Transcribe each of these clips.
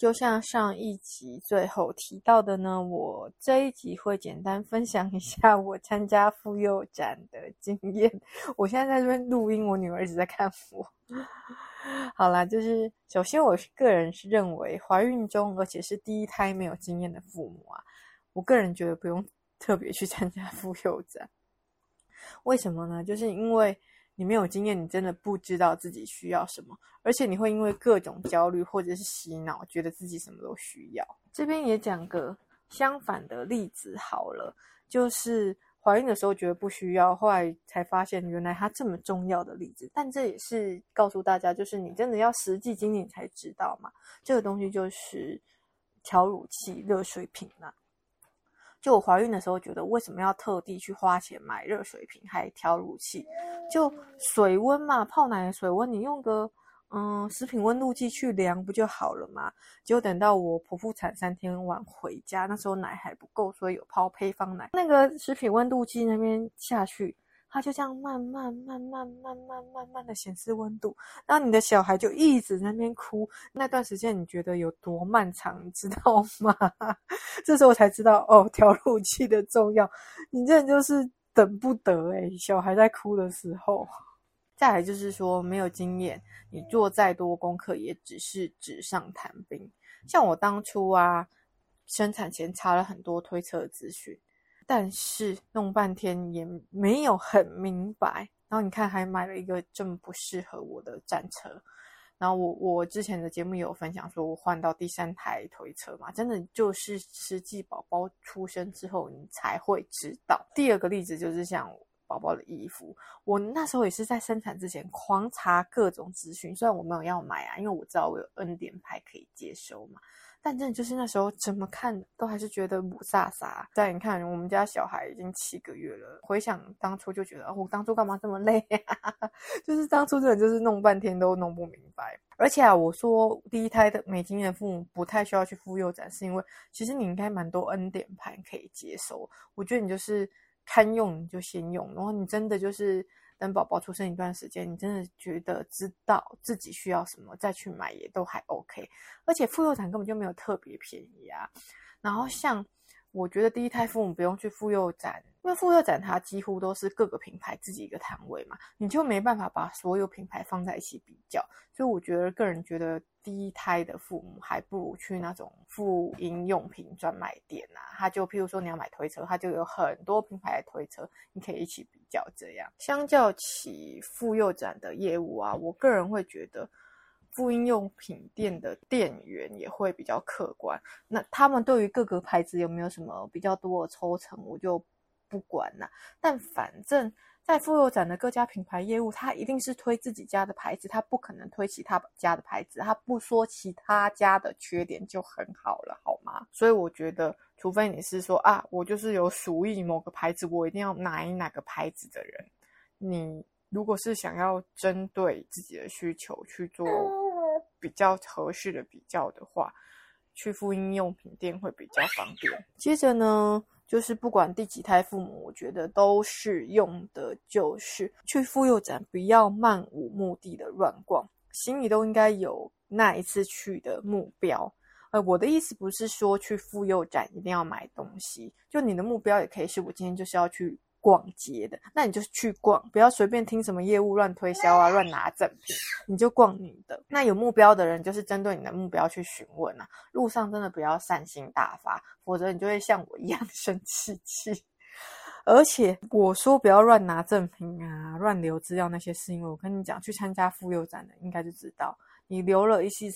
就像上一集最后提到的呢，我这一集会简单分享一下我参加妇幼展的经验。我现在在这边录音，我女儿一直在看我。好啦，就是首先我个人是认为，怀孕中而且是第一胎没有经验的父母啊，我个人觉得不用特别去参加妇幼展。为什么呢？就是因为。你没有经验，你真的不知道自己需要什么，而且你会因为各种焦虑或者是洗脑，觉得自己什么都需要。这边也讲个相反的例子好了，就是怀孕的时候觉得不需要，后来才发现原来它这么重要的例子。但这也是告诉大家，就是你真的要实际经历才知道嘛。这个东西就是调乳器、热水瓶啦。就我怀孕的时候，觉得为什么要特地去花钱买热水瓶还调乳器？就水温嘛，泡奶的水温，你用个嗯食品温度计去量不就好了嘛？结果等到我剖腹产三天晚回家，那时候奶还不够，所以有泡配方奶。那个食品温度计那边下去。它就这样慢慢、慢慢、慢慢、慢慢的显示温度，然后你的小孩就一直在那边哭。那段时间你觉得有多漫长，你知道吗？这时候我才知道哦，调乳器的重要。你这就是等不得诶，小孩在哭的时候。再来就是说，没有经验，你做再多功课也只是纸上谈兵。像我当初啊，生产前查了很多推测资讯。但是弄半天也没有很明白，然后你看还买了一个这么不适合我的战车，然后我我之前的节目也有分享说，我换到第三台推车嘛，真的就是实际宝宝出生之后你才会知道。第二个例子就是像宝宝的衣服，我那时候也是在生产之前狂查各种资讯，虽然我没有要买啊，因为我知道我有恩典牌可以接收嘛。但真的就是那时候怎么看都还是觉得母萨萨。但你看我们家小孩已经七个月了，回想当初就觉得哦，我当初干嘛这么累啊？就是当初真的就是弄半天都弄不明白。而且啊，我说第一胎的没经验的父母不太需要去妇幼展，是因为其实你应该蛮多恩典牌可以接收。我觉得你就是堪用你就先用，然后你真的就是。等宝宝出生一段时间，你真的觉得知道自己需要什么，再去买也都还 OK。而且妇幼产根本就没有特别便宜啊。然后像我觉得第一胎父母不用去妇幼展。因为妇幼展它几乎都是各个品牌自己一个摊位嘛，你就没办法把所有品牌放在一起比较，所以我觉得个人觉得第一胎的父母还不如去那种妇婴用品专卖店啊，他就譬如说你要买推车，他就有很多品牌的推车，你可以一起比较这样。相较起妇幼展的业务啊，我个人会觉得妇婴用品店的店员也会比较客观，那他们对于各个牌子有没有什么比较多的抽成，我就。不管了，但反正在妇幼展的各家品牌业务，他一定是推自己家的牌子，他不可能推其他家的牌子，他不说其他家的缺点就很好了，好吗？所以我觉得，除非你是说啊，我就是有属意某个牌子，我一定要买哪个牌子的人，你如果是想要针对自己的需求去做比较合适的比较的话，去妇婴用品店会比较方便。接着呢，就是不管第几胎父母，我觉得都适用的，就是去妇幼展不要漫无目的的乱逛，心里都应该有那一次去的目标。呃，我的意思不是说去妇幼展一定要买东西，就你的目标也可以是我今天就是要去。逛街的，那你就去逛，不要随便听什么业务乱推销啊，乱拿赠品，你就逛你的。那有目标的人，就是针对你的目标去询问啊。路上真的不要善心大发，否则你就会像我一样 生气气。而且我说不要乱拿赠品啊，乱留资料那些，是因为我跟你讲，去参加妇幼展的应该就知道，你留了一些。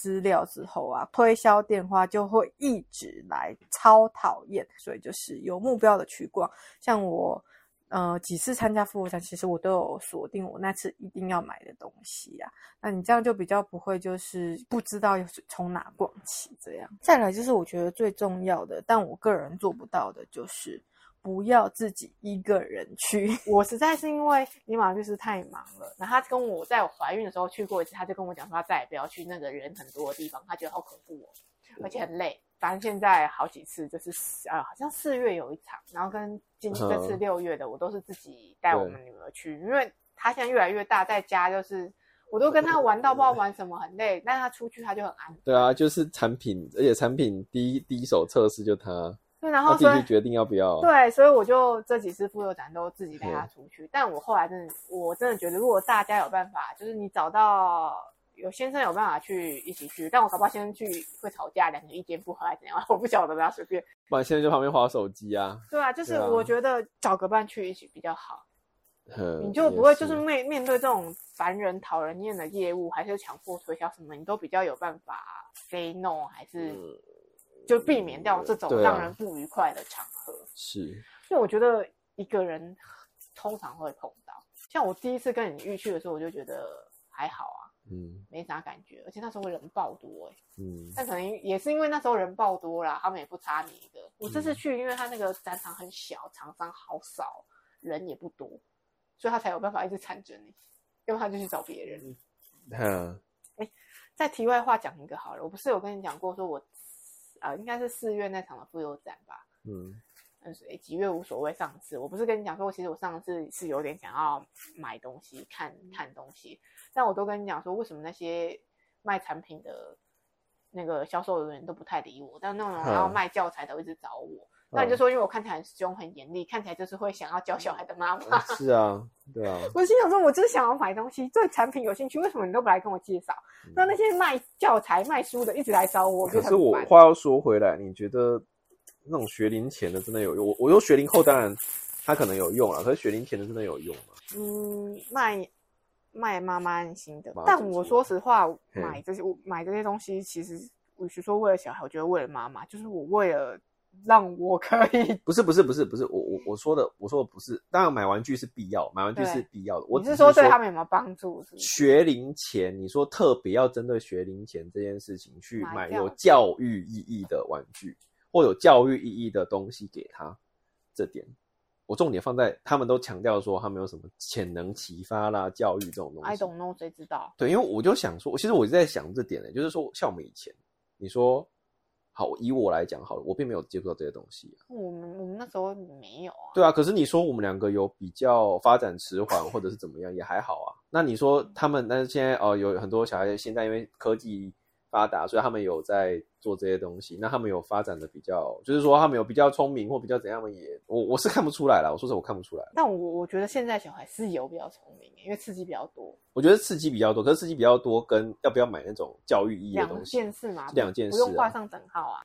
资料之后啊，推销电话就会一直来，超讨厌。所以就是有目标的去逛。像我，呃，几次参加妇幼展，其实我都有锁定我那次一定要买的东西啊。那你这样就比较不会就是不知道从哪逛起这样。再来就是我觉得最重要的，但我个人做不到的，就是不要自己一个人去。我实在是因为尼玛律师太忙了，然后他跟我在我怀孕的时候去过一次，他就跟我讲说他再也不要去那个人很多的地方，他觉得好恐怖哦，而且很累。反正现在好几次就是啊，好像四月有一场，然后跟今这次六月的，我都是自己带我们女儿去，因为她现在越来越大，在家就是我都跟她玩到不知道玩什么，很累，但是她出去她就很安。对啊，就是产品，而且产品第一第一手测试就她，对，然后自己决定要不要。对，所以我就这几次妇幼展都自己带他出去，但我后来真的，我真的觉得，如果大家有办法，就是你找到。有先生有办法去一起去，但我搞不好先生去会吵架，两个意见不合还是怎样，我不晓得，不要随便。不然现在就旁边划手机啊。对啊，就是我觉得找个伴去一起比较好，嗯、你就不会就是面面对这种烦人讨人厌的业务，还是强迫推销什么，你都比较有办法 say no，还是就避免掉这种让人不愉快的场合。嗯、是，所以我觉得一个人通常会碰到，像我第一次跟你遇去的时候，我就觉得还好啊。嗯，没啥感觉，而且那时候人爆多哎、欸，嗯，但可能也是因为那时候人爆多啦，他们也不差你一个。我这次去，因为他那个展场很小，厂商好少，人也不多，所以他才有办法一直缠着你，要不他就去找别人。嗯，哎，在题外话讲一个好了，我不是有跟你讲过，说我啊、呃，应该是四月那场的妇幼展吧？嗯。嗯，所以几月无所谓。上次我不是跟你讲说，其实我上次是有点想要买东西、看看东西，但我都跟你讲说，为什么那些卖产品的那个销售人员都不太理我，但那种要卖教材的一直找我。那你就说，因为我看起来很凶、很严厉，看起来就是会想要教小孩的妈妈。是啊，对啊。我心想说，我就是想要买东西，对产品有兴趣，为什么你都不来跟我介绍？那那些卖教材、卖书的一直来找我，可是我话要说回来，你觉得？那种学龄前的真的有用，我我用学龄后当然他可能有用了，可是学龄前的真的有用吗？嗯，卖卖妈妈安心的，但我说实话，买这些我买这些东西，其实与其说为了小孩，我觉得为了妈妈，就是我为了让我可以，不是不是不是不是，我我我说的我说的不是，当然买玩具是必要，买玩具是必要的。我只是说对他们有没有帮助是？学龄前，你说特别要针对学龄前这件事情去买有教育意义的玩具。或有教育意义的东西给他，这点我重点放在他们都强调说他们有什么潜能启发啦，教育这种东西。I don't know，谁知道？对，因为我就想说，其实我就在想这点呢，就是说，像我们以前，你说好，以我来讲好了，我并没有接触到这些东西啊。我们我们那时候没有啊。对啊，可是你说我们两个有比较发展迟缓，或者是怎么样，也还好啊。那你说他们，但是现在哦，有很多小孩现在因为科技。发达，所以他们有在做这些东西。那他们有发展的比较，就是说他们有比较聪明或比较怎样的也，我我是看不出来了。我说实话，我看不出来。但我我觉得现在小孩是有比较聪明，因为刺激比较多。我觉得刺激比较多，可是刺激比较多跟要不要买那种教育意义的东西，两件事嘛，两件事，啊，不用画上等号啊。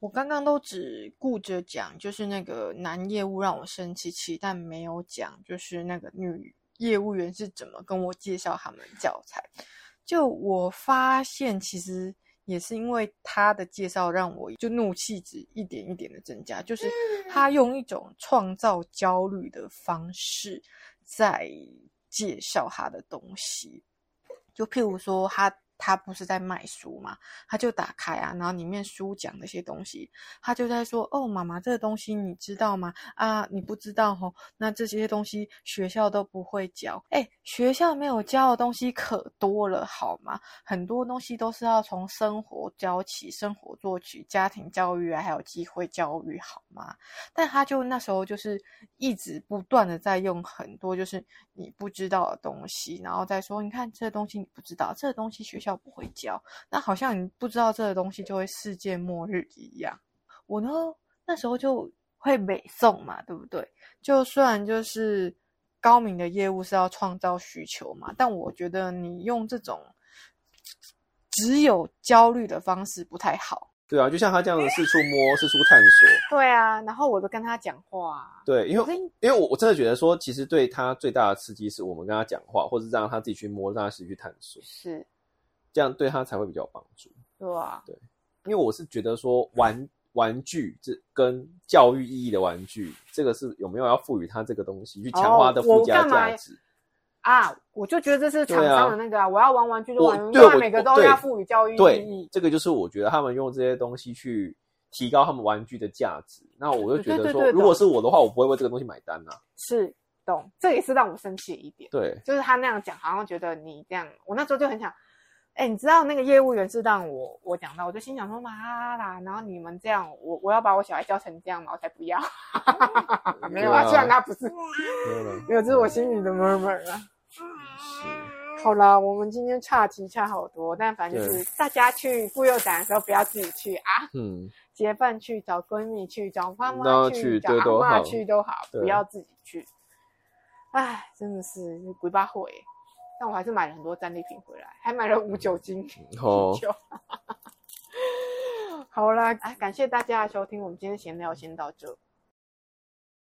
我刚刚都只顾着讲，就是那个男业务让我生气气，但没有讲，就是那个女业务员是怎么跟我介绍他们教材。就我发现，其实也是因为他的介绍，让我就怒气值一点一点的增加。就是他用一种创造焦虑的方式在介绍他的东西，就譬如说他。他不是在卖书嘛？他就打开啊，然后里面书讲那些东西，他就在说：“哦，妈妈，这个东西你知道吗？啊，你不知道哦。那这些东西学校都不会教。哎，学校没有教的东西可多了，好吗？很多东西都是要从生活教起，生活做起，家庭教育啊，还有机会教育，好吗？但他就那时候就是一直不断的在用很多就是你不知道的东西，然后再说，你看这个东西你不知道，这个东西学校。不会教，那好像你不知道这个东西就会世界末日一样。我呢，那时候就会北送嘛，对不对？就虽然就是高明的业务是要创造需求嘛，但我觉得你用这种只有焦虑的方式不太好。对啊，就像他这样子四处摸、四处探索。对啊，然后我就跟他讲话。对，因为因为我我真的觉得说，其实对他最大的刺激是我们跟他讲话，或者让他自己去摸，让他自己去探索。是。这样对他才会比较有帮助。对啊，对，因为我是觉得说玩玩具这跟教育意义的玩具，这个是有没有要赋予他这个东西去强化的附加价值啊？我就觉得这是厂商的那个啊，我要玩玩具就玩，对，每个都要赋予教育意义。这个就是我觉得他们用这些东西去提高他们玩具的价值。那我就觉得说，对对对对，如果是我的话，我不会为这个东西买单呐、啊。是，懂，这也是让我生气的一点。对，就是他那样讲，好像觉得你这样，我那时候就很想。哎、欸，你知道那个业务员是让我我讲到，我就心想说妈啦，然后你们这样，我我要把我小孩教成这样吗？我才不要。没有啊，虽然他不是，没有，这是我心里的 murmur 啊。好啦，我们今天岔题岔好多，但反正就是大家去妇幼展的时候不要自己去啊。嗯。结伴去，找闺蜜去，找妈妈去，找阿妈去都好，不要自己去。哎，真的是鬼八会。但我还是买了很多战利品回来，还买了无酒精啤酒。Oh. 好啦，啊，感谢大家的收听，我们今天闲聊先到这。